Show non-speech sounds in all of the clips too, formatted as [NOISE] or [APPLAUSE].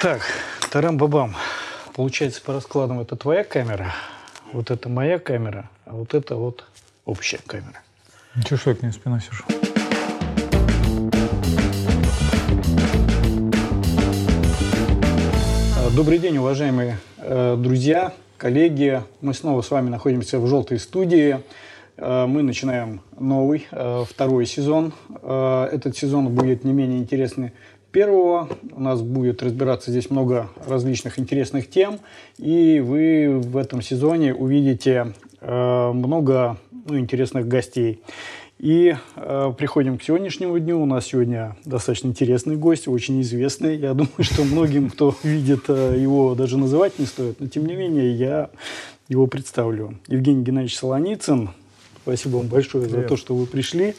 Так, тарам-бабам. Получается, по раскладам это твоя камера, вот это моя камера, а вот это вот общая камера. Ничего, что я к ней спиной сижу. А, Добрый день, уважаемые э, друзья, коллеги. Мы снова с вами находимся в «Желтой студии». Э, мы начинаем новый, э, второй сезон. Э, Этот сезон будет не менее интересный первого. У нас будет разбираться здесь много различных интересных тем. И вы в этом сезоне увидите э, много ну, интересных гостей. И э, приходим к сегодняшнему дню. У нас сегодня достаточно интересный гость, очень известный. Я [LAUGHS] думаю, что многим, кто видит э, его, даже называть не стоит. Но тем не менее, я его представлю. Евгений Геннадьевич Солоницын. Спасибо вам большое Привет. за то, что вы пришли.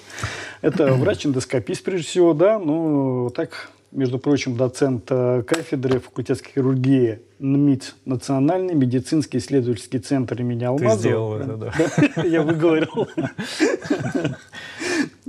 Это врач-эндоскопист, прежде всего, да, но так, между прочим, доцент э, кафедры факультетской хирургии НМИЦ, Национальный медицинский исследовательский центр имени Алмазова. сделал это, да. Я выговорил.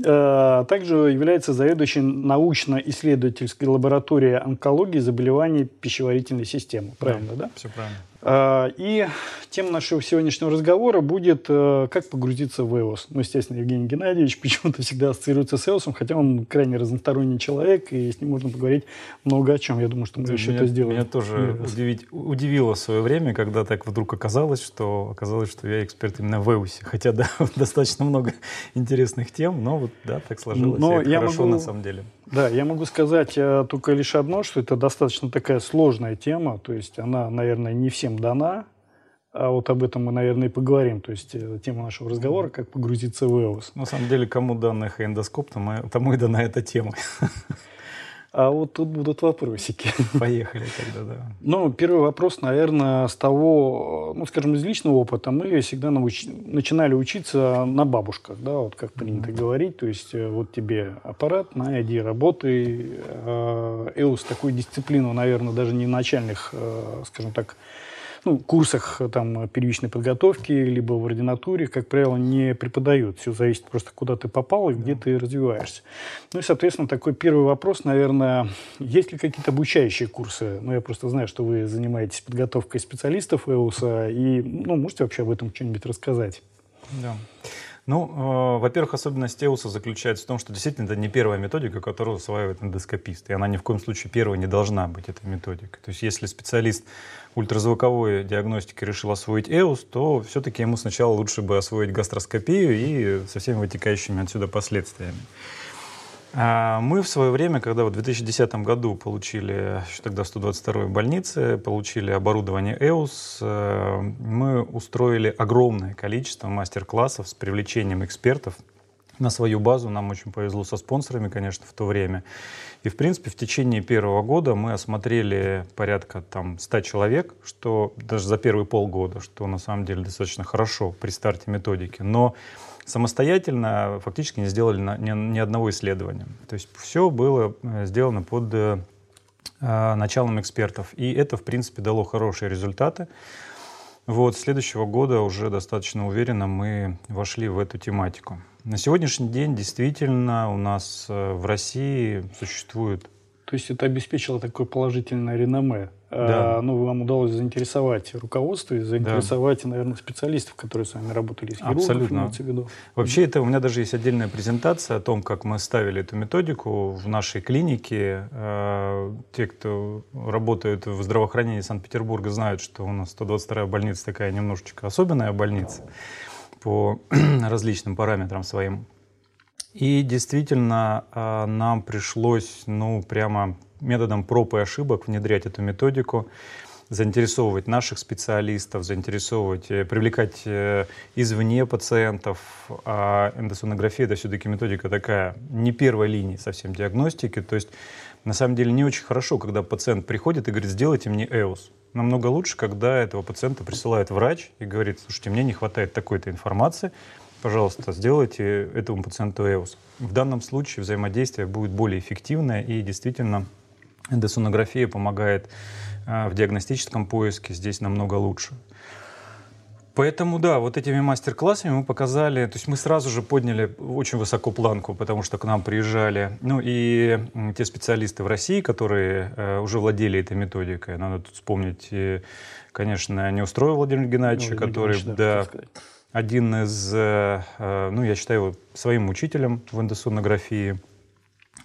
Э, Также является заведующим научно-исследовательской лабораторией онкологии заболеваний пищеварительной системы. Правильно, да? Все правильно. А, И тема нашего сегодняшнего разговора будет э, «Как погрузиться в EOS». Ну, естественно, Евгений Геннадьевич [LAUGHS] почему-то всегда ассоциируется с EOS, хотя он крайне разносторонний человек, и с ним можно поговорить много о чем. Я думаю, что мы еще меня, это сделаем. меня тоже удивить, удивило в свое время, когда так вдруг оказалось, что оказалось, что я эксперт именно в EUS. Хотя, да, [LAUGHS] достаточно много интересных тем, но вот, да, так сложилось. Но и это я хорошо могу- на самом деле. Да, я могу сказать э, только лишь одно, что это достаточно такая сложная тема, то есть она, наверное, не всем дана, а вот об этом мы, наверное, и поговорим. То есть э, тема нашего разговора – как погрузиться в EOS. На самом деле, кому данных эндоскоп, тому, и дана эта тема. А вот тут будут вопросики. Поехали тогда, да. Ну, первый вопрос, наверное, с того, ну, скажем, из личного опыта. Мы всегда науч- начинали учиться на бабушках, да, вот как принято говорить. То есть э, вот тебе аппарат, на, иди работай. Э, ЭУС такую дисциплину, наверное, даже не начальных, э, скажем так, ну, курсах э, там, первичной подготовки, либо в ординатуре, как правило, не преподают. Все зависит просто, куда ты попал и где ты развиваешься. Ну и, соответственно, такой первый вопрос, наверное, есть ли какие-то обучающие курсы? Ну, я просто знаю, что вы занимаетесь подготовкой специалистов ЭУСа, и, ну, можете вообще об этом что-нибудь рассказать? Да. Ну, э, во-первых, особенность Эуса заключается в том, что действительно это не первая методика, которую усваивает эндоскопист. И она ни в коем случае первой не должна быть, эта методика. То есть если специалист ультразвуковой диагностики решил освоить Эус, то все-таки ему сначала лучше бы освоить гастроскопию и со всеми вытекающими отсюда последствиями. А Мы в свое время, когда в 2010 году получили, еще тогда 122-й больнице, получили оборудование EUS, э, мы устроили огромное количество мастер-классов с привлечением экспертов на свою базу. Нам очень повезло со спонсорами, конечно, в то время. И, в принципе, в течение первого года мы осмотрели порядка там 100 человек, что даже за первые полгода, что на самом деле достаточно хорошо при старте методики. Но самостоятельно фактически не сделали ни, одного исследования. То есть все было э, сделано под э, началом экспертов. И это, в принципе, дало хорошие результаты. Вот, с следующего года уже достаточно уверенно мы вошли в эту тематику. На сегодняшний день действительно у нас э, в России существует То есть это обеспечило такое положительное реноме. Да. А, ну, вам удалось заинтересовать руководство и заинтересовать, наверное, специалистов, которые с вами работали, хирургов, Абсолютно. имеется в виду. Вообще, это у меня даже есть отдельная презентация о том, как мы ставили эту методику в нашей клинике. Э, Те, кто работают в здравоохранении Санкт-Петербурга, знают, что у нас 122-я больница такая немножечко особенная больница по [CLEARS THROAT] различным параметрам своим. И действительно, э, нам пришлось, ну, прямо методом проб и ошибок внедрять эту методику, заинтересовывать наших специалистов, заинтересовывать, э, привлекать э, извне пациентов. А эндосонография — это все-таки методика такая не первой линии совсем диагностики. То есть, на самом деле, не очень хорошо, когда пациент приходит и говорит, сделайте мне ЭУС. Намного лучше, когда этого пациента присылает врач и говорит, слушайте, мне не хватает такой-то информации, пожалуйста, сделайте этому пациенту ЭУС. В данном случае взаимодействие будет более эффективное и действительно эндосонография помогает э, в диагностическом поиске здесь намного лучше. Поэтому, да, вот этими мастер-классами мы показали, то есть мы сразу же подняли очень высоко планку, потому что к нам приезжали, ну и те специалисты в России, которые э, уже владели этой методикой. Надо тут вспомнить, э, конечно, не устроил Владимир Геннадьевич, Владимир который, Геннадьевич, да, да один из, э, э, ну, я считаю его своим учителем в эндосонографии.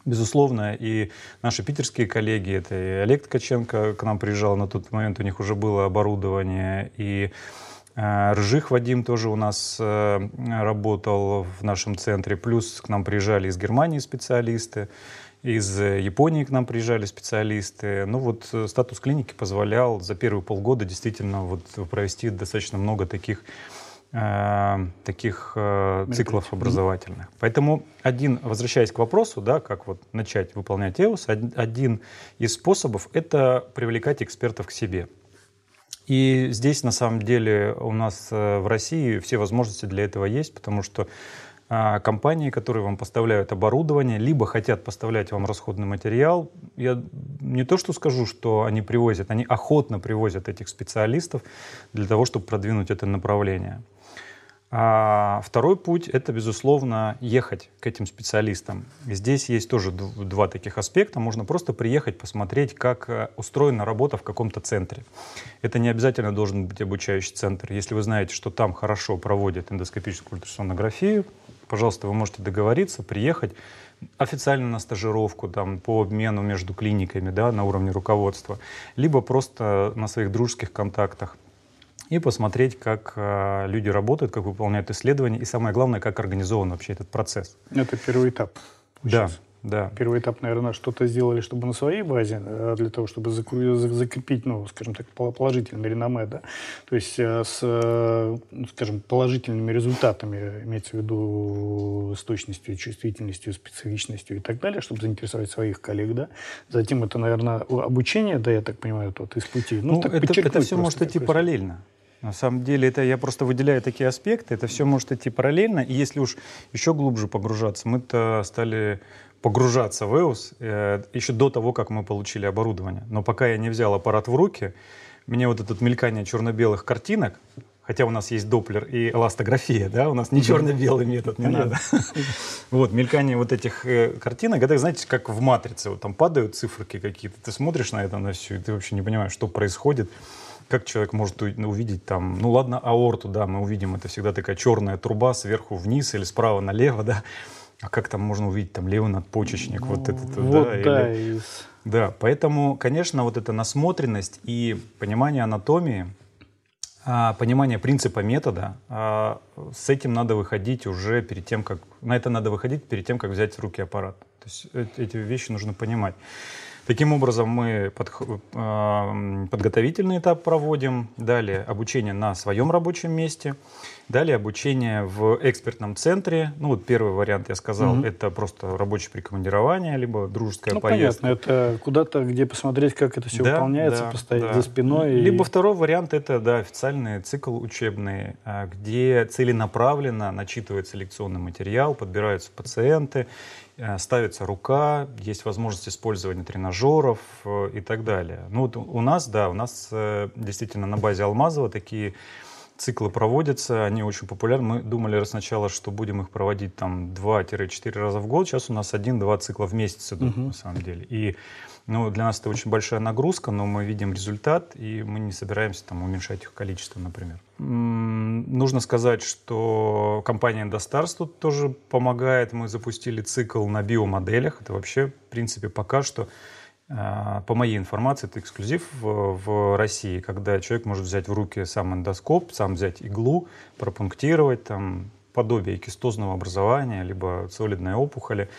Безусловно, и наши питерские коллеги, это и Олег Ткаченко к нам приезжал, на тот момент у них уже было оборудование, и Ржих Вадим тоже у нас работал в нашем центре, плюс к нам приезжали из Германии специалисты, из Японии к нам приезжали специалисты. Ну вот статус клиники позволял за первые полгода действительно вот провести достаточно много таких Э, таких э, циклов образовательных. Поэтому один, возвращаясь к вопросу, да, как вот начать выполнять EOS, один из способов — это привлекать экспертов к себе. И здесь, на самом деле, у нас э, в России все возможности для этого есть, потому что компании, которые вам поставляют оборудование, либо хотят поставлять вам расходный материал. Я не то что скажу, что они привозят, они охотно привозят этих специалистов для того, чтобы продвинуть это направление. А второй путь — это, безусловно, ехать к этим специалистам. Здесь есть тоже два таких аспекта. Можно просто приехать, посмотреть, как э, устроена работа в каком-то центре. Это не обязательно должен быть обучающий центр. Если вы знаете, что там хорошо проводят эндоскопическую ультрассонографию, пожалуйста, вы можете договориться, приехать официально на стажировку там, по обмену между клиниками да, на уровне руководства, либо просто на своих дружеских контактах и посмотреть, как э, люди работают, как выполняют исследования, и самое главное, как организован вообще этот процесс. Это первый этап. Да, да. Первый этап, наверное, что-то сделали, чтобы на своей базе, э, для того, чтобы закрепить, ну, скажем так, положительное реноме, да, то есть э, с, э, ну, скажем, положительными результатами, имеется в виду с точностью, чувствительностью, специфичностью и так далее, чтобы заинтересовать своих коллег, да. Затем это, наверное, обучение, да, я так понимаю, тот из пути. Ну, ну так это, это все может идти параллельно. На самом деле, это я просто выделяю такие аспекты, это все может идти параллельно, и если уж еще глубже погружаться, мы-то стали погружаться в EOS э, еще до того, как мы получили оборудование. Но пока я не взял аппарат в руки, мне вот это мелькание черно-белых картинок, хотя у нас есть доплер и эластография, да, у нас не черно-белый метод, не надо. [LAUGHS] Вот, мелькание вот этих э, картинок, это, знаете, как в «Матрице», вот там падают циферки какие-то, ты смотришь на это, на все, и ты вообще не понимаешь, что происходит. Как человек может увидеть там, ну ладно, аорту, да, мы увидим, это всегда такая черная труба сверху вниз или справа налево, да, а как там можно увидеть там левый надпочечник, ну, вот этот, вот, да, да, или... из... да, поэтому, конечно, вот эта насмотренность и понимание анатомии, а, понимание принципа метода, а, с этим надо выходить уже перед тем, как на это надо выходить перед тем, как взять в руки аппарат. То есть э, эти вещи нужно понимать. Таким образом, мы под, э, подготовительный этап проводим, далее обучение на своем рабочем месте, далее обучение в экспертном центре. Ну вот первый вариант я сказал, угу. это просто рабочее прикомандирование, либо дружеская ну, поездка. понятно, это куда-то, где посмотреть, как это все да, выполняется, да, постоять да. за спиной. Либо и... второй вариант, это да, официальный цикл учебный, а, где целенаправленно начитывается лекционный материал, подбираются пациенты, Э, ставится рука, есть возможность использования тренажеров э, и так далее. Ну вот у нас, да, у нас э, действительно на базе Алмазова такие циклы проводятся, они очень популярны. Мы думали сначала, что будем их проводить там 2-4 раза в год, сейчас у нас 1-2 цикла в месяц идут uh-huh. на самом деле. И ну, для нас это очень большая нагрузка, но мы видим результат, и мы не собираемся там уменьшать их количество, например. Нужно сказать, что компания Достарс тут тоже помогает. Мы запустили цикл на биомоделях. Это вообще, в принципе, пока что по моей информации, это эксклюзив в, России, когда человек может взять в руки сам эндоскоп, сам взять иглу, пропунктировать там подобие кистозного образования, либо солидной опухоли.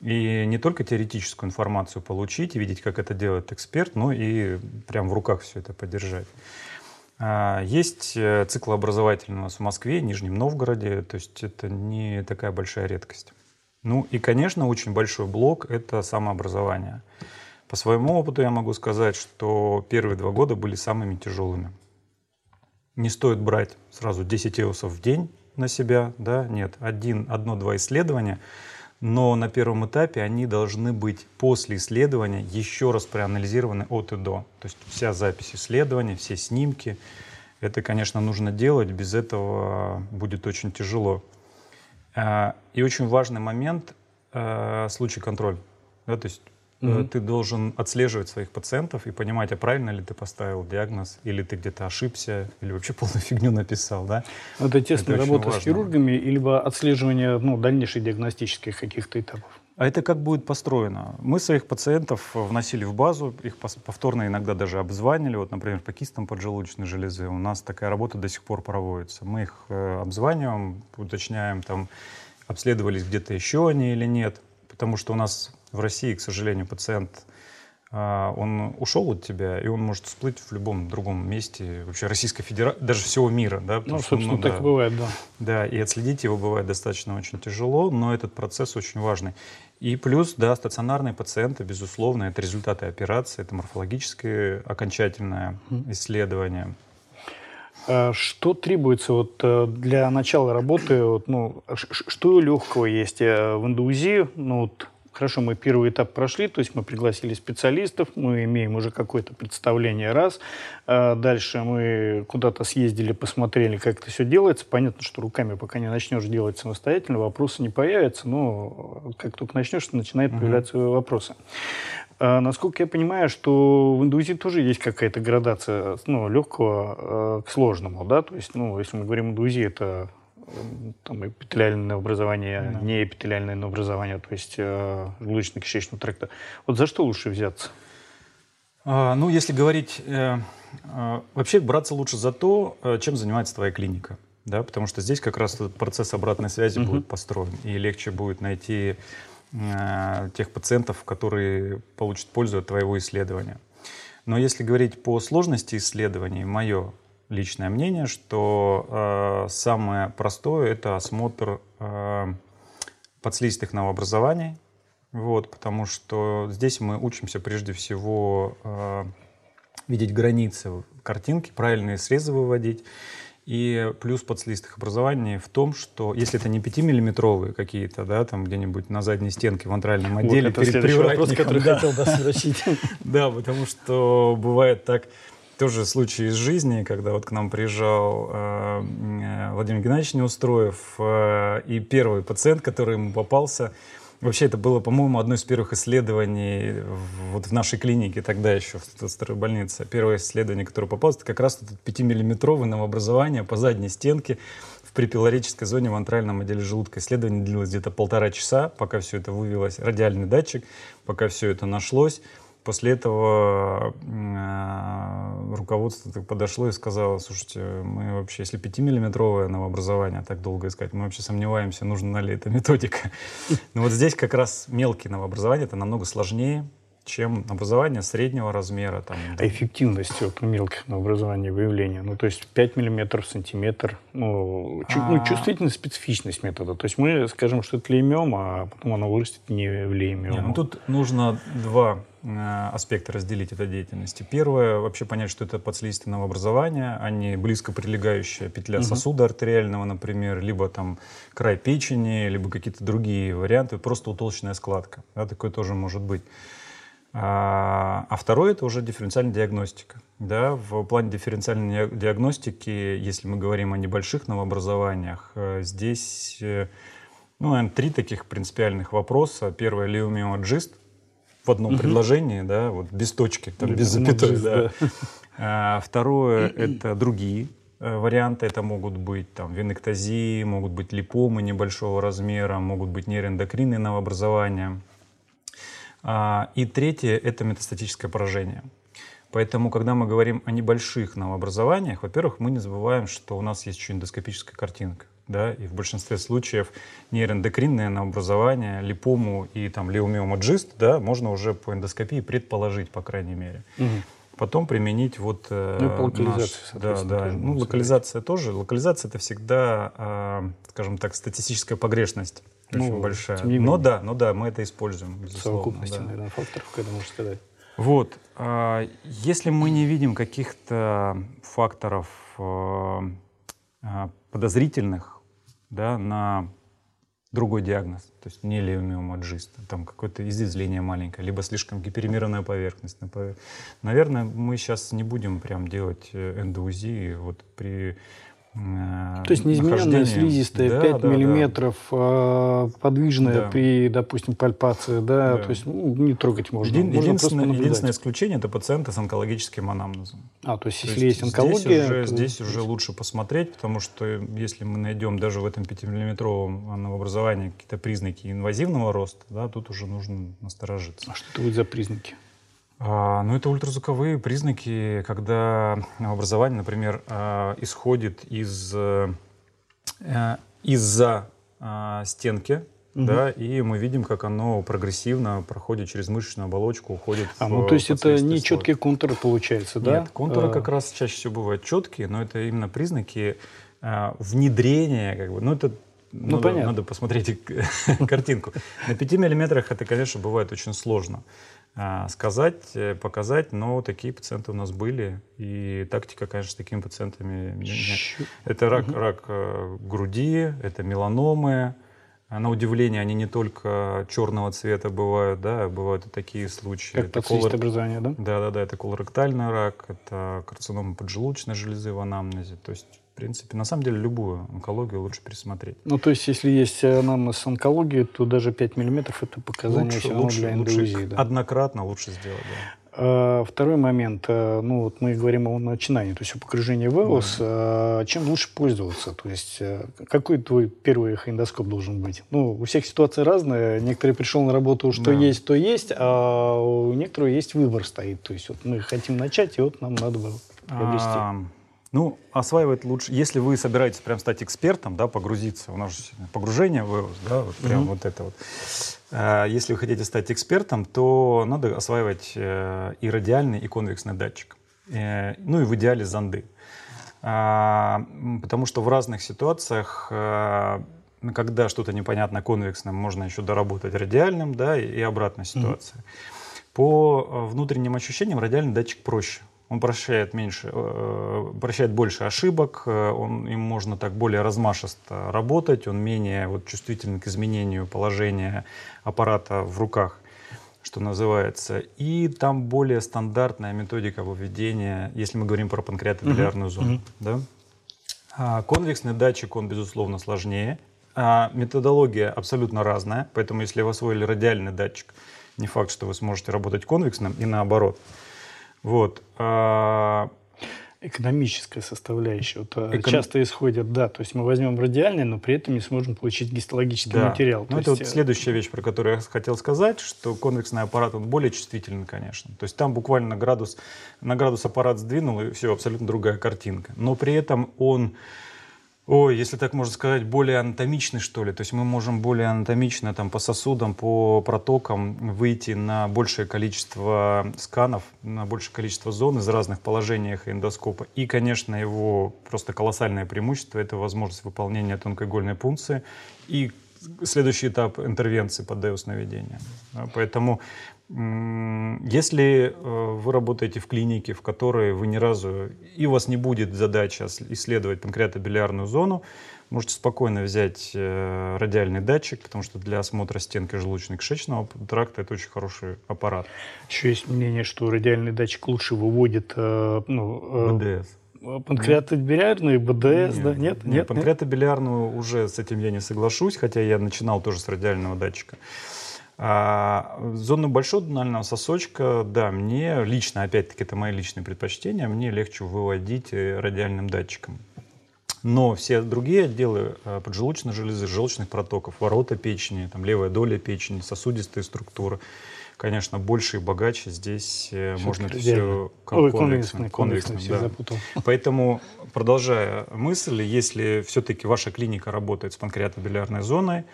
И не только теоретическую информацию получить и видеть, как это делает эксперт, но и прям в руках все это поддержать. А, есть э, цикл образовательный у нас в Москве, Нижнем Новгороде, то есть это не такая большая редкость. Ну и, конечно, очень большой блок — это самообразование. По своему опыту я могу сказать, что первые два года были самыми тяжелыми. Не стоит брать сразу 10 эусов в день на себя, да, нет, один, одно-два исследования — но на первом этапе они должны быть после исследования еще раз проанализированы от и до. То есть вся запись исследования, все снимки, Это, конечно, нужно делать, без этого будет очень тяжело. А, и очень важный момент э, случай контроль. Да, то есть угу. ты должен отслеживать своих пациентов и понимать, а правильно ли ты поставил диагноз, или ты где-то ошибся, или вообще полную фигню написал. Да? Это тесная работа важно. с хирургами, либо отслеживание ну, дальнейших диагностических каких-то этапов. А это как будет построено? Мы своих пациентов вносили в базу, их повторно иногда даже обзванивали. Вот, например, по кистам поджелудочной железы у нас такая работа до сих пор проводится. Мы их э, обзваниваем, уточняем, там, обследовались где-то еще они или нет. Потому что у нас в России, к сожалению, пациент а, он ушел от тебя, и он может всплыть в любом другом месте вообще Российской Федерации, даже всего мира. Да, ну, что, собственно, ну, так да, и бывает, да. Да, и отследить его бывает достаточно очень тяжело, но этот процесс очень важный. И плюс, да, стационарные пациенты, безусловно, это результаты операции, это морфологическое окончательное исследование. А что требуется вот э, для начала работы? Вот, ну, что легкого есть э, в индузи? Ну, вот, Хорошо, мы первый этап прошли, то есть мы пригласили специалистов, мы имеем уже какое-то представление раз. А дальше мы куда-то съездили, посмотрели, как это все делается. Понятно, что руками пока не начнешь делать самостоятельно, вопросы не появятся, но как только начнешь, начинают угу. появляться вопросы. А, насколько я понимаю, что в индуизе тоже есть какая-то градация ну, легкого э, к сложному, да, то есть, ну, если мы говорим индуизе, это там, эпителиальное образование, да. не эпителиальное образование, то есть э, желудочно-кишечного тракта. Вот за что лучше взяться? А, ну, если говорить, э, э, вообще браться лучше за то, э, чем занимается твоя клиника. Да, потому что здесь как раз этот процесс обратной связи угу. будет построен, и легче будет найти э, тех пациентов, которые получат пользу от твоего исследования. Но если говорить по сложности исследований, мое личное мнение, что э, самое простое это осмотр э, подслизистых новообразований, вот, потому что здесь мы учимся прежде всего э, видеть границы картинки, правильные срезы выводить. И плюс подслистых образований в том, что если это не 5-миллиметровые какие-то, да, там где-нибудь на задней стенке в антральном отделе вот это перед вопрос, который да. хотел спросить. [LAUGHS] Да, потому что бывает так, тоже случай из жизни, когда вот к нам приезжал э, э, Владимир Геннадьевич Неустроев, э, и первый пациент, который ему попался, вообще это было, по-моему, одно из первых исследований вот в нашей клинике, тогда еще в старой больнице. Первое исследование, которое попалось, это как раз этот 5-миллиметровое новообразование по задней стенке в припилорической зоне в антральном отделе желудка. Исследование длилось где-то полтора часа, пока все это вывелось, радиальный датчик, пока все это нашлось. После этого э, руководство подошло и сказало, слушайте, мы вообще, если 5-миллиметровое новообразование так долго искать, мы вообще сомневаемся, нужна ли эта [LAUGHS] методика. Но вот здесь как раз мелкие новообразования, это намного сложнее, чем образование среднего размера. Там, а эффективность вот, мелких образований выявления? Ну, то есть 5 миллиметров, сантиметр, ну, чу, ну, а. чувствительность, специфичность метода. То есть мы скажем, что это леймиом, а потом оно вырастет не в леймиом. Не, ну, тут нужно два э, аспекта разделить этой деятельности. Первое, вообще понять, что это подслизистые новообразования, а не близко прилегающая петля угу. сосуда артериального, например, либо там край печени, либо какие-то другие варианты, просто утолщенная складка. Да, такое тоже может быть. А, а второе это уже дифференциальная диагностика. Да, в плане дифференциальной диагностики, если мы говорим о небольших новообразованиях, э, здесь э, ну, наверное, три таких принципиальных вопроса. Первое — леумиоджист в одном угу. предложении, да, вот без точки, там, без запятой. Да. Да. [LAUGHS] А, второе — это другие э, варианты. Это могут быть там, венектозии, могут быть липомы небольшого размера, могут быть нейроэндокринные новообразования — и третье — это метастатическое поражение. Поэтому, когда мы говорим о небольших новообразованиях, во-первых, мы не забываем, что у нас есть еще эндоскопическая картинка. Да? И в большинстве случаев нейроэндокринное новообразование, липому и там, леомиомаджист да, можно уже по эндоскопии предположить, по крайней мере. Угу. Потом применить вот... Э, ну, по локализации, наш, да, да. Ну, локализация тоже. Локализация — это всегда, э, скажем так, статистическая погрешность очень ну, большая. Тем не менее. Но да, но да, мы это используем. Совокупности, да. наверное, факторов, когда можно сказать. Вот. А, если мы не видим каких-то факторов э, а, подозрительных да, на другой диагноз, то есть не левомиома джиста, там какое-то изъязвление маленькое, либо слишком гиперемированная поверхность. Наверное, мы сейчас не будем прям делать э, эндоузии вот при То есть неизмененная слизистая, да, 5 да, миллиметров, да. подвижная да. при, допустим, пальпации, да, да. то есть ну, не трогать можно. Един, можно единственное, единственное исключение – это пациенты с онкологическим анамнезом. А, то есть то если есть, есть онкология… Здесь, уже, то... здесь уже лучше посмотреть, потому что если мы найдем даже в этом 5-миллиметровом новообразовании какие-то признаки инвазивного роста, да, тут уже нужно насторожиться. А что это будет за признаки? А, ну, это ультразвуковые признаки, когда образование, например, а, исходит из, э, из-за а, стенки, угу. да, и мы видим, как оно прогрессивно проходит через мышечную оболочку, уходит а, в ну, то есть это не четкие контуры получается, да? Нет, контуры а... как раз чаще всего бывают четкие, но это именно признаки внедрения, как бы, ну, это ну, надо, понятно. надо посмотреть [LAUGHS] картинку. На 5 миллиметрах это, конечно, бывает очень сложно. А, сказать, э, показать, но такие пациенты у нас были. И тактика, конечно, с такими пациентами... Это рак, рак э, груди, это меланомы. А на удивление, они не только черного цвета бывают, да, бывают и такие случаи. Как это колор... образование, да? Да, да, да, это колоректальный рак, это карцинома поджелудочной железы в анамнезе. То есть в принципе, на самом деле любую онкологию лучше пересмотреть. Ну, то есть, если есть анамнез онкологии, то даже 5 миллиметров это показание лучше, все равно лучше, для эндоузии. Лучше, да. Однократно лучше сделать, да. А, второй момент, э, ну вот мы говорим о начинании, то есть о покружении ВЭОС. Да. Чем лучше пользоваться? То есть э, какой твой первый эхоэндоскоп должен быть? Ну, у всех ситуация разная. Некоторые пришел на работу, что да. есть, то есть, а у некоторых есть выбор стоит. То есть вот мы хотим начать, и вот нам надо было приобрести. А, ну, осваивать лучше. Если вы собираетесь прям стать экспертом, да, погрузиться, у нас же погружение в да, вот прям mm-hmm. вот это вот. А, если вы хотите стать экспертом, то надо осваивать э, и радиальный, и конвексный датчик. Э, ну и в идеале зонды. А, потому что в разных ситуациях э, когда что-то непонятно конвексным, можно еще доработать радиальным, да, и обратная ситуация. Mm-hmm. По внутренним ощущениям радиальный датчик проще он прощает меньше, э, прощает больше ошибок, э, он, им можно так более размашисто работать, он менее вот, чувствителен к изменению положения аппарата в руках, что называется. И там более стандартная методика выведения, если мы говорим про панкреатобилиарную зону. Mm-hmm. Да? А конвексный датчик, он, безусловно, сложнее. А методология абсолютно разная, поэтому если вы освоили радиальный датчик, не факт, что вы сможете работать конвексным и наоборот. Вот. А, Экономическая составляющая. Вот, а, Эконом... Часто исходят, да, то есть мы возьмем радиальный, но при этом не сможем получить гистологический да. материал. Ну, это есть... вот следующая вещь, про которую я хотел сказать, что конвексный аппарат, он более чувствителен, конечно. То есть там буквально градус, на градус аппарат сдвинул, и все, абсолютно другая картинка. Но при этом он Ой, если так можно сказать, более анатомичный, что ли. То есть мы можем более анатомично там, по сосудам, по протокам выйти на большее количество сканов, на большее количество зон из разных положений эндоскопа. И, конечно, его просто колоссальное преимущество – это возможность выполнения тонкоигольной пункции и следующий этап интервенции по деус-наведению. Поэтому если э, вы работаете в клинике, в которой вы ни разу, и у вас не будет задача исследовать панкреатобилиарную зону, можете спокойно взять э, радиальный датчик, потому что для осмотра стенки желудочно-кишечного тракта это очень хороший аппарат. Еще есть мнение, что радиальный датчик лучше выводит э, ну, БДС. Панкреатобилиарную, БДС, нет, да? Нет? Нет, нет панкреатобилиарную уже с этим я не соглашусь, хотя я начинал тоже с радиального датчика. А зону большого донального сосочка, да, мне лично, опять-таки, это мои личные предпочтения, мне легче выводить э, радиальным датчиком. Но все другие отделы э, поджелудочной железы, желчных протоков, ворота печени, там, левая доля печени, сосудистые структуры, конечно, больше и богаче. Здесь э, все можно все Ой, конвексным, конвексным, да. запутал. Поэтому, продолжая мысль, если все-таки ваша клиника работает с панкреатобилиарной зоной,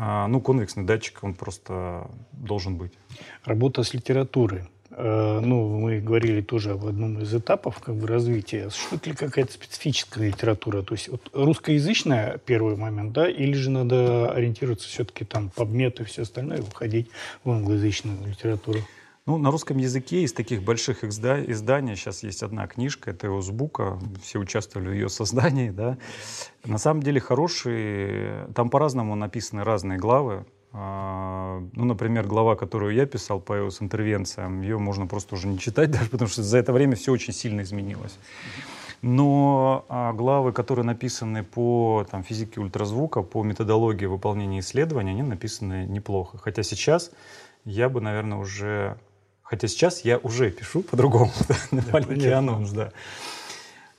ну, конвексный датчик, он просто должен быть. Работа с литературой. Э, ну, мы говорили тоже об одном из этапов как бы, развития. Существует ли какая-то специфическая литература? То есть вот, русскоязычная первый момент, да, или же надо ориентироваться все-таки там по и все остальное, выходить в англоязычную литературу? Ну, на русском языке из таких больших изданий сейчас есть одна книжка, это Узбука, все участвовали в ее создании, да. На самом деле хорошие, там по-разному написаны разные главы. А, ну, например, глава, которую я писал по с интервенциям, ее можно просто уже не читать [LAUGHS] даже, потому что за это время все очень сильно изменилось. Но а, главы, которые написаны по там, физике ультразвука, по методологии выполнения исследований, они написаны неплохо. Хотя сейчас я бы, наверное, уже Хотя сейчас я уже пишу по-другому. [LAUGHS] Маленький анонс, да.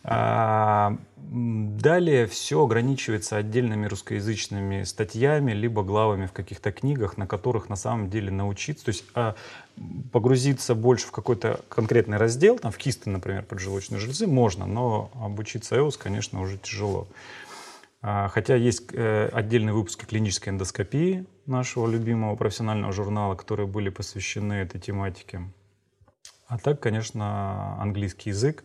А, далее все ограничивается отдельными русскоязычными статьями, либо главами в каких-то книгах, на которых на самом деле научиться. То есть а, погрузиться больше в какой-то конкретный раздел, там в кисты, например, поджелудочной железы, можно, но обучиться EOS, конечно, уже тяжело. А, хотя есть э, отдельные выпуски клинической эндоскопии нашего любимого профессионального журнала, которые были посвящены этой тематике. А так, конечно, английский язык.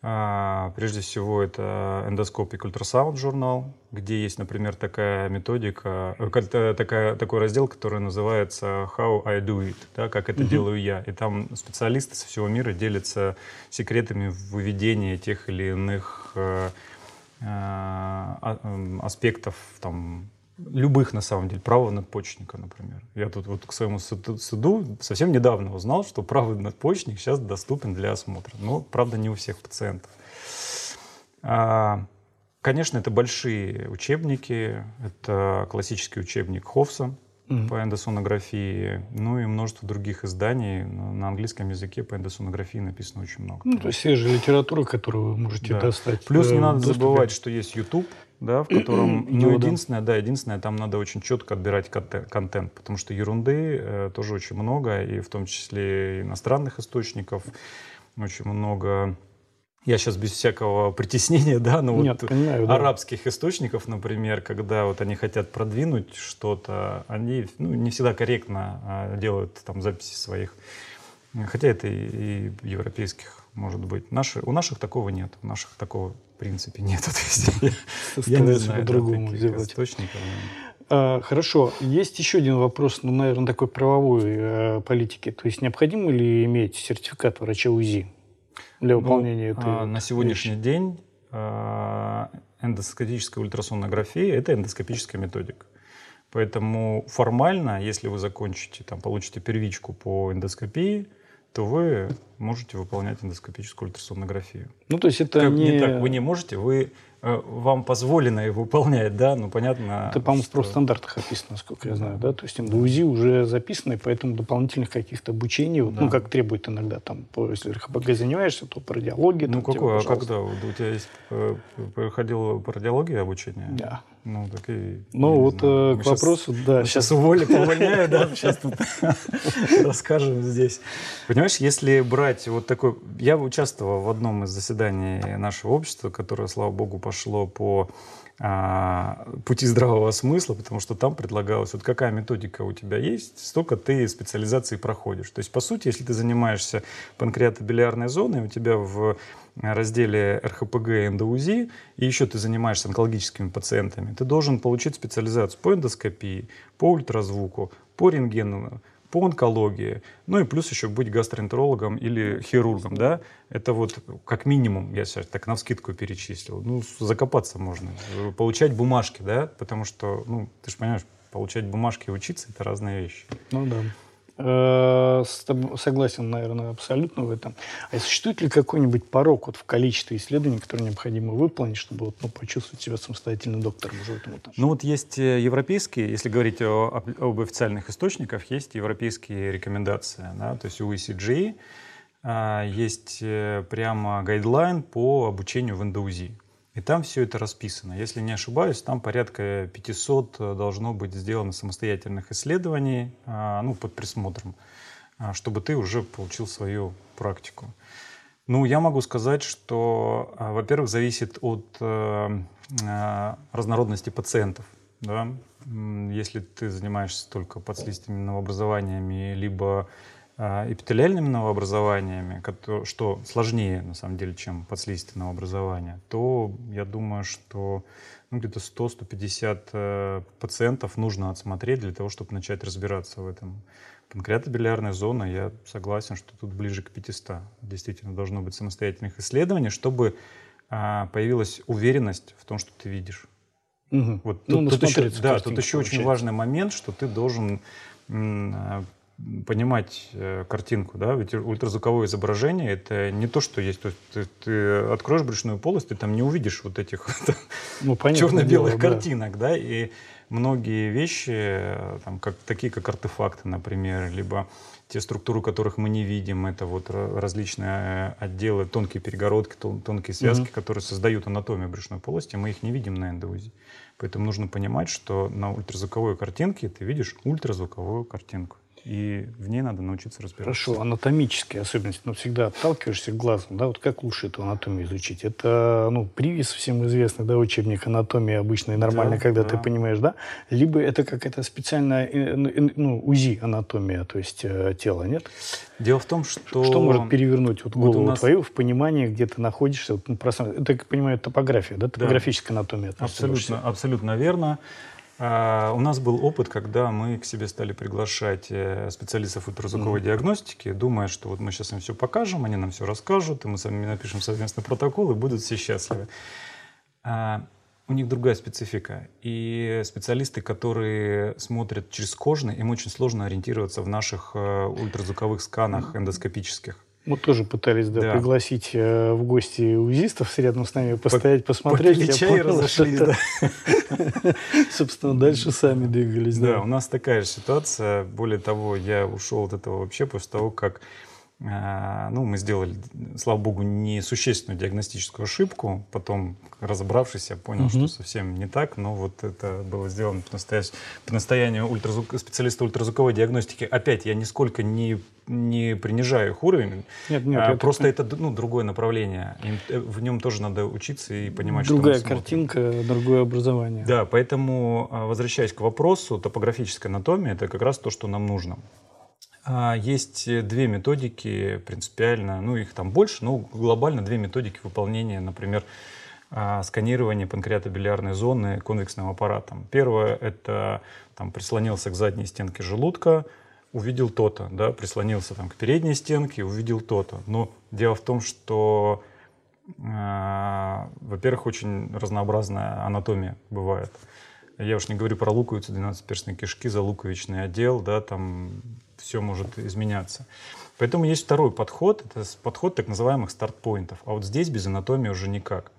А, прежде всего, это эндоскопик ультрасаунд журнал, где есть, например, такая методика, э, такая, такой раздел, который называется How I Do It, да, как это mm-hmm. делаю я. И там специалисты со всего мира делятся секретами выведения тех или иных э, аспектов там, любых, на самом деле, правого надпочечника, например. Я тут вот к своему суду совсем недавно узнал, что правый надпочечник сейчас доступен для осмотра. Но, правда, не у всех пациентов. А, конечно, это большие учебники. Это классический учебник Хофса, mm-hmm. по эндосонографии, ну и множество других изданий. На английском языке по эндосонографии написано очень много. Ну, то есть свежая литература, которую вы можете да. достать. Плюс не надо доступе. забывать, что есть YouTube, да, в котором [CLEARS THROAT] ну, единственное, да. да, единственное, там надо очень четко отбирать контент, потому что ерунды э, тоже очень много, и в том числе иностранных источников очень много я сейчас без всякого притеснения, [LAUGHS] да, но Нет, вот понимаю, да. арабских источников, например, когда вот они хотят продвинуть что-то, они ну, не всегда корректно а, делают там записи своих. Хотя это и, и европейских может быть. Наши, у наших такого нет, у наших такого в принципе нет. [LAUGHS] я не знаю по-другому. Источников. А, хорошо. Есть еще один вопрос, ну, наверное, такой правовой э, политики. То есть необходимо ли иметь сертификат врача УЗИ? Для ну, выполнения ну, этой а, На сегодняшний вещи. день а, эндоскопическая ультрасонография – это эндоскопическая методика. Поэтому формально, если вы закончите, там, получите первичку по эндоскопии, то вы можете выполнять эндоскопическую ультрасонографию. Ну, то есть это как, не... не так, вы не можете, вы вам позволено его выполнять, да, ну понятно. Это, по-моему, что... в профстандартах описано, насколько я знаю, да, то есть УЗИ уже записано, и поэтому дополнительных каких-то обучений, да. ну, как требует иногда, там, если РХПГ занимаешься, то по радиологии. Ну, какое, а когда? У тебя есть, э, проходил по радиологии обучение? Да. Ну, так и... Ну, вот э, к вопросу, да. Сейчас уволи, повольняю, да, сейчас тут [LAUGHS] расскажем здесь. Понимаешь, если брать вот такой... Я участвовал в одном из заседаний нашего общества, которое, слава богу, пошло по пути здравого смысла, потому что там предлагалось, вот какая методика у тебя есть, столько ты специализации проходишь. То есть, по сути, если ты занимаешься панкреатобилиарной зоной, у тебя в разделе РХПГ и эндоузи, и еще ты занимаешься онкологическими пациентами, ты должен получить специализацию по эндоскопии, по ультразвуку, по рентгену, по онкологии, ну и плюс еще быть гастроэнтерологом или хирургом, да, это вот как минимум, я сейчас так на вскидку перечислил, ну, закопаться можно, получать бумажки, да, потому что, ну, ты же понимаешь, получать бумажки и учиться — это разные вещи. Ну да. Э, согласен, наверное, абсолютно в этом. А существует ли какой-нибудь порог вот в количестве исследований, которые необходимо выполнить, чтобы вот, ну, почувствовать себя самостоятельным доктором уже в этом отношении? Ну вот есть э, европейские, если говорить о, об официальных источниках, есть европейские рекомендации, да, то есть у ECG а, есть э, прямо гайдлайн по обучению в эндоузи. И там все это расписано. Если не ошибаюсь, там порядка 500 э, должно быть сделано самостоятельных исследований, а, ну, под присмотром, а, чтобы ты уже получил свою практику. Ну, я могу сказать, что, а, во-первых, зависит от э, разнородности пациентов. Да? Если ты занимаешься только подслистыми новообразованиями, либо эпителиальными новообразованиями, что сложнее, на самом деле, чем подслизистые новообразования, то я думаю, что ну, где-то 100-150 э, пациентов нужно отсмотреть для того, чтобы начать разбираться в этом Панкреатобилиарная зона, я согласен, что тут ближе к 500. Действительно, должно быть самостоятельных исследований, чтобы а, появилась уверенность в том, что ты видишь. Угу. Вот Ну, тут, тут еще, да, тут еще очень получается. важный момент, что ты должен а, понимать э, картинку, да, ведь ультразвуковое изображение это не то, что есть, то есть ты, ты откроешь брюшную полость, ты там не увидишь вот этих [LAUGHS] Ну, черно-белых дело, да. картинок, да, и многие вещи, э, там, как, такие как артефакты, например, либо те структуры, которых мы не видим, это вот ра- различные э, отделы, тонкие перегородки, тон- тонкие связки, Мгм. которые создают анатомию брюшной полости, мы их не видим на эндоузи. Поэтому нужно понимать, что на ультразвуковой картинке ты видишь ультразвуковую картинку. И в ней надо научиться разбираться. Хорошо, анатомические особенности, но всегда отталкиваешься глазом, да, вот как лучше эту анатомию изучить? Это, ну, привис всем известный, да, учебник анатомии обычно и нормально, Да, когда да. ты понимаешь, да? Либо это какая-то специальная, э, ну, ну, УЗИ анатомия, то есть э, тела, нет? Дело в том, что... Что может перевернуть вот вот голову у нас- твою в понимании, где ты находишься, вот, ну, пространстве? Это, как понимаю, топография, да, топографическая анатомия. относится больше Абсолютно, абсолютно верно. А, у нас был опыт, когда мы к себе стали приглашать э, специалистов ультразвуковой диагностики, думая, что вот мы сейчас им все покажем, они нам все расскажут, и мы с вами напишем совместный протокол, и будут все счастливы. А, у них другая специфика. И специалисты, которые смотрят через кожный, им очень сложно ориентироваться в наших э, ультразвуковых сканах эндоскопических. Мы тоже пытались да, Да. пригласить э, в гости узистов рядом с нами, постоять, посмотреть. Попили чай понял, разошлись, да. [LAUGHS] Собственно, дальше сами двигались. Да, у нас такая же ситуация. Более того, я ушел от этого вообще после того, как ну, мы сделали, слава богу, несущественную диагностическую ошибку. Потом, разобравшись, я понял, Мгм. что совсем не так. Но вот это было сделано по, настоящ- по настоянию ультразвук... специалиста ультразвуковой диагностики. Опять, я нисколько не, не принижаю их уровень. Нет, нет, А, это просто это ну, другое направление. Им, э, в нем тоже надо учиться и понимать, другая что смотрим. картинка, другое образование. Да, поэтому, а, возвращаясь к вопросу, топографическая анатомия – это как раз то, что нам нужно. А, Есть э, две методики принципиально, ну их там больше, но глобально две методики выполнения, например, а, сканирования панкреатобилиарной зоны конвексным аппаратом. Первое – это там, прислонился к задней стенке желудка, увидел то-то, да, прислонился там, к передней стенке, увидел то-то. Но дело в том, что а, во-первых, очень разнообразная анатомия бывает. Я уж не говорю про луковицу, 12-перстной кишки, залуковичный отдел, да, там все может изменяться. Поэтому есть второй подход, это подход так называемых старт-поинтов. А вот здесь без анатомии уже никак.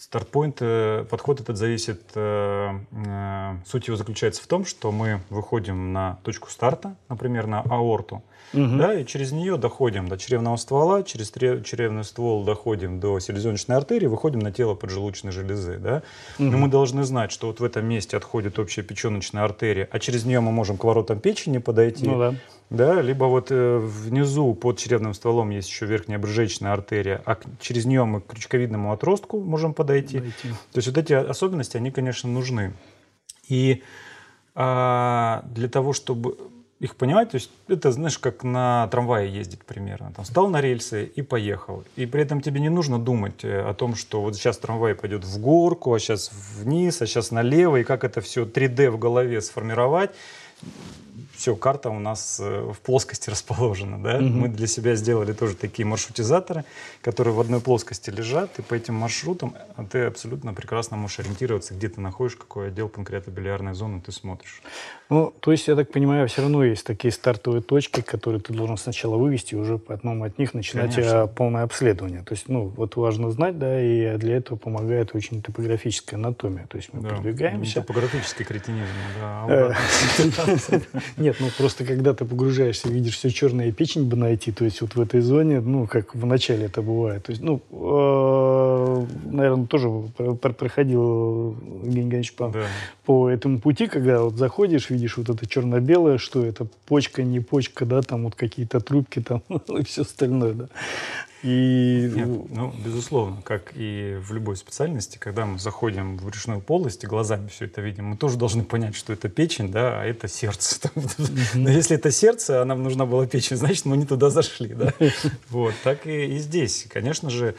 Старт-поинт, э, подход этот зависит, э, э, суть его заключается в том, что мы выходим на точку старта, например, на аорту, Мгм. да, и через нее доходим до чревного ствола, через чревный ствол доходим до селезеночной артерии, выходим на тело поджелудочной железы. Да? Но мы должны знать, что вот в этом месте отходит общая печеночная артерия, а через нее мы можем к воротам печени подойти. Ну да. Да, либо вот э, внизу под чревным стволом есть еще верхняя брыжечная артерия, а через нее мы к крючковидному отростку можем подойти. Дойти. То есть вот эти особенности, они, конечно, нужны. И а, для того, чтобы их понимать, то есть это, знаешь, как на трамвае ездить примерно. Там встал на рельсы и поехал. И при этом тебе не нужно думать э, о том, что вот сейчас трамвай пойдет в горку, а сейчас вниз, а сейчас налево, и как это все 3D в голове сформировать. Все, карта у нас э, в плоскости расположена. Да? Мгм. Мы для себя сделали тоже такие маршрутизаторы, которые в одной плоскости лежат, и по этим маршрутам а ты абсолютно прекрасно можешь ориентироваться, где ты находишь, какой отдел панкреатобилиарной зоны ты смотришь. Ну, то есть, я так понимаю, все равно есть такие стартовые точки, которые ты должен сначала вывести, и уже по одному от них начинать Конечно. э, полное обследование. То есть, ну, вот важно знать, да, и для этого помогает очень топографическая анатомия. То есть мы Да. продвигаемся. Топографический кретинизм, да. а Э. [LAUGHS] Нет, ну просто когда ты погружаешься, видишь все черное, и печень бы найти, то есть вот в этой зоне, ну, как в начале это бывает. То есть, ну, наверное, тоже про- про- проходил Евгений Геннадьевич по, Да. по этому пути, когда вот заходишь, видишь вот это черно-белое, что это почка, не почка, да, там вот какие-то трубки там [LAUGHS] и все остальное, да. И Нет, ну, безусловно, как и в любой специальности, когда мы заходим в брюшную полость и глазами все это видим, мы тоже должны понять, что это печень, да, а это сердце. [LAUGHS] Но если это сердце, а нам нужна была печень, значит, мы не туда зашли, да. [LAUGHS] Вот, так и, и здесь. Конечно же,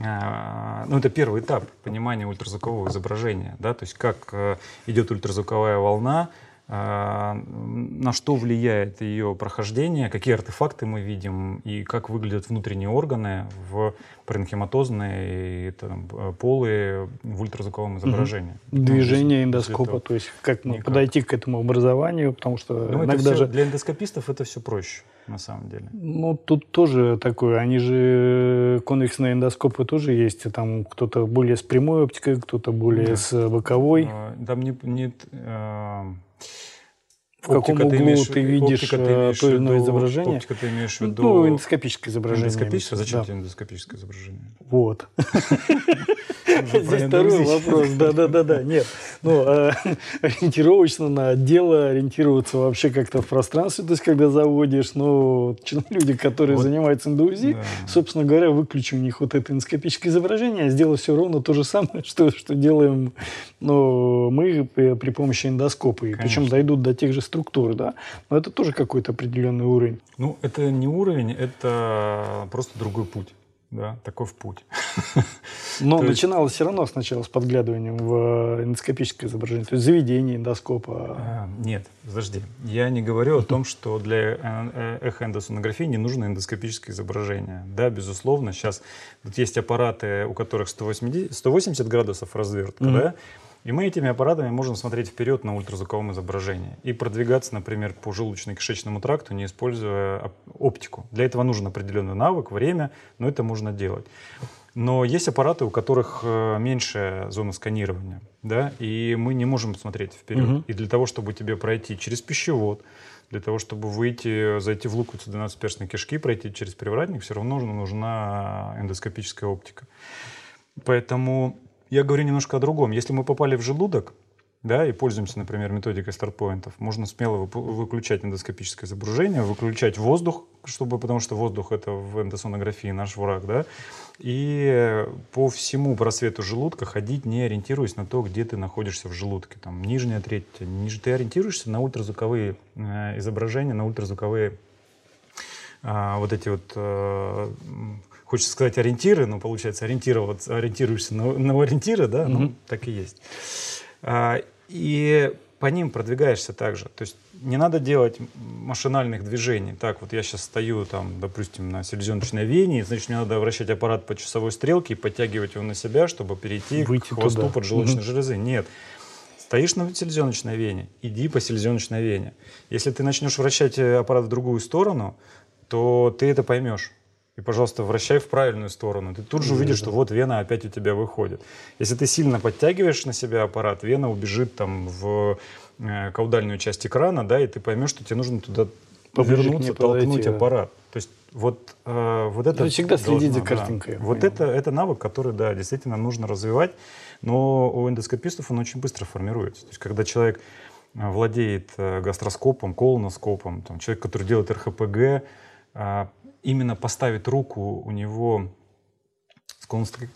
а, ну, это первый этап понимания ультразвукового изображения, да, то есть как э, идет ультразвуковая волна, на что влияет ее прохождение, какие артефакты мы видим и как выглядят внутренние органы в паренхематозные и там, полые в ультразвуковом изображении. Угу. Движение эндоскопа, то есть как ну, подойти к этому образованию, потому что ну, иногда же... Для эндоскопистов это все проще на самом деле. Ну, тут тоже такое, они же, конвексные эндоскопы тоже есть, там кто-то более с прямой оптикой, кто-то более да. с боковой. Там не, не, а, в каком углу ты, имеешь, ты видишь ты э, то или иное изображение. Оптика ты имеешь в виду... Ну, эндоскопическое изображение. Эндоскопическое? Зачем да. тебе эндоскопическое изображение? Вот. [LAUGHS] Здесь второй вопрос. Да-да-да. Нет. Ну, а, [LAUGHS] ориентировочно на дело, ориентироваться вообще как-то в пространстве, то есть когда заводишь, ну, люди, которые занимаются индузи, собственно говоря, выключи у них вот это эндоскопическое изображение, а сделай все ровно то же самое, [LAUGHS] что, что делаем ну, мы при помощи эндоскопа. И причем дойдут до тех же структур, да. Но это тоже какой-то определенный уровень. Ну, это не уровень, это просто другой путь да, таков путь. [LAUGHS] Но начиналось есть... все равно сначала с подглядыванием в эндоскопическое изображение, то есть заведение эндоскопа. А, нет, подожди. Я не говорю о том, что для э, э, эхоэндосонографии не нужно эндоскопическое изображение. Да, безусловно, сейчас вот есть аппараты, у которых 180, 180 градусов развертка, mm-hmm. да, и мы этими аппаратами можем смотреть вперед на ультразвуковом изображении и продвигаться, например, по желудочно-кишечному тракту, не используя оптику. Для этого нужен определенный навык, время, но это можно делать. Но есть аппараты, у которых э, меньше зона сканирования, да, и мы не можем смотреть вперед. Угу. И для того, чтобы тебе пройти через пищевод, для того, чтобы выйти, зайти в луковицу 12-перстной кишки, пройти через привратник, все равно нужна эндоскопическая оптика. Поэтому я говорю немножко о другом. Если мы попали в желудок, да, и пользуемся, например, методикой старт-поинтов, можно смело выключать эндоскопическое изображение, выключать воздух, чтобы, потому что воздух — это в эндосонографии наш враг, да, и по всему просвету желудка ходить, не ориентируясь на то, где ты находишься в желудке. Там нижняя треть, ниже ты ориентируешься на ультразвуковые э, изображения, на ультразвуковые э, вот эти вот э, хочется сказать ориентиры, но получается ориентироваться, ориентируешься на, на ориентиры, да, mm-hmm. ну, так и есть. А, и по ним продвигаешься также. То есть не надо делать машинальных движений. Так, вот я сейчас стою там, допустим, на селезеночной вене, значит, мне надо вращать аппарат по часовой стрелке и подтягивать его на себя, чтобы перейти Выйти к хвосту туда. поджелудочной mm-hmm. железы. Нет. Стоишь на селезеночной вене, иди по селезеночной вене. Если ты начнешь вращать э, аппарат в другую сторону, то ты это поймешь и, пожалуйста, вращай в правильную сторону. Ты тут же увидишь, что вот вена опять у тебя выходит. Если ты сильно подтягиваешь на себя аппарат, вена убежит там в э, каудальную часть экрана, да, и ты поймешь, что тебе нужно туда повернуться, толкнуть подойти, аппарат. То есть вот, э, вот это... То всегда должно, следить за картинкой. Да. Вот это, это навык, который, да, действительно нужно развивать, но у эндоскопистов он очень быстро формируется. То есть когда человек э, владеет э, гастроскопом, колоноскопом, там, человек, который делает РХПГ, именно поставить руку у него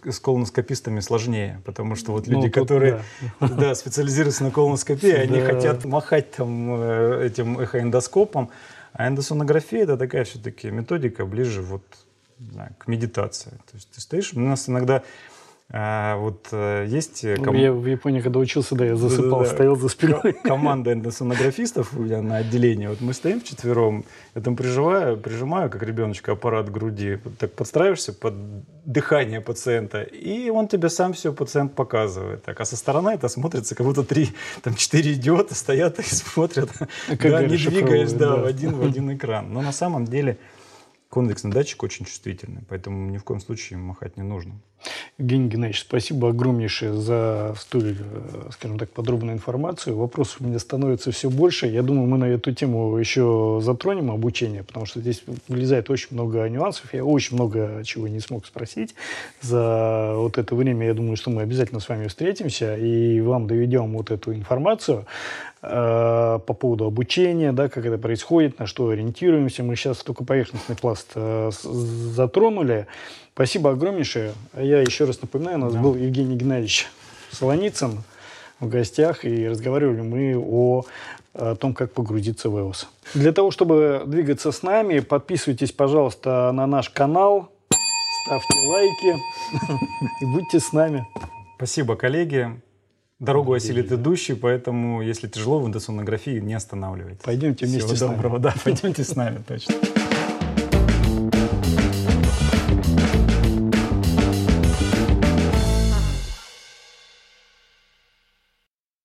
с колоноскопистами сложнее, потому что вот ну, люди, ну, которые да. [LAUGHS] Да, специализируются на колоноскопии, [LAUGHS] они хотят махать там э, этим эхоэндоскопом, а эндосонография это такая все-таки методика ближе вот к медитации. То есть ты стоишь, у нас иногда а, вот э, есть... Ну, ком... Я в Японии, когда учился, да, я засыпал, да, да, стоял за спиной. Команда эндосонографистов у меня на отделении. Вот мы стоим вчетвером, я там прижимаю, прижимаю, как ребеночка, аппарат груди. Так подстраиваешься под дыхание пациента, и он тебе сам все пациент показывает. Так, а со стороны это смотрится, как будто три, там четыре идиота стоят и смотрят. А да, не двигаясь, да, да, в один в один [LAUGHS] экран. Но на самом деле конвексный датчик очень чувствительный, поэтому ни в коем случае махать не нужно. Евгений Геннадьевич, спасибо огромнейшее за столь, э, скажем так, подробную информацию. Вопросов у меня становится все больше. Я думаю, мы на эту тему еще затронем обучение, потому что здесь вылезает очень много нюансов. Я очень много чего не смог спросить за вот это время. Я думаю, что мы обязательно с вами встретимся и вам доведем вот эту информацию по поводу обучения, да, как это происходит, на что ориентируемся. Мы сейчас только поверхностный пласт э, затронули. Спасибо огромнейшее. Я еще раз напоминаю, у нас да. был Евгений Геннадьевич Солоницын в гостях, и разговаривали мы о, о том, как погрузиться в EOS. Для того, чтобы двигаться с нами, подписывайтесь, пожалуйста, на наш канал, ставьте лайки [LAUGHS] и будьте с нами. Спасибо, коллеги. Дорогу осилит идущий, поэтому, если тяжело в эндосонографии, не останавливайтесь. Пойдемте вместе Всего с нами. доброго, да, пойдемте с нами, точно.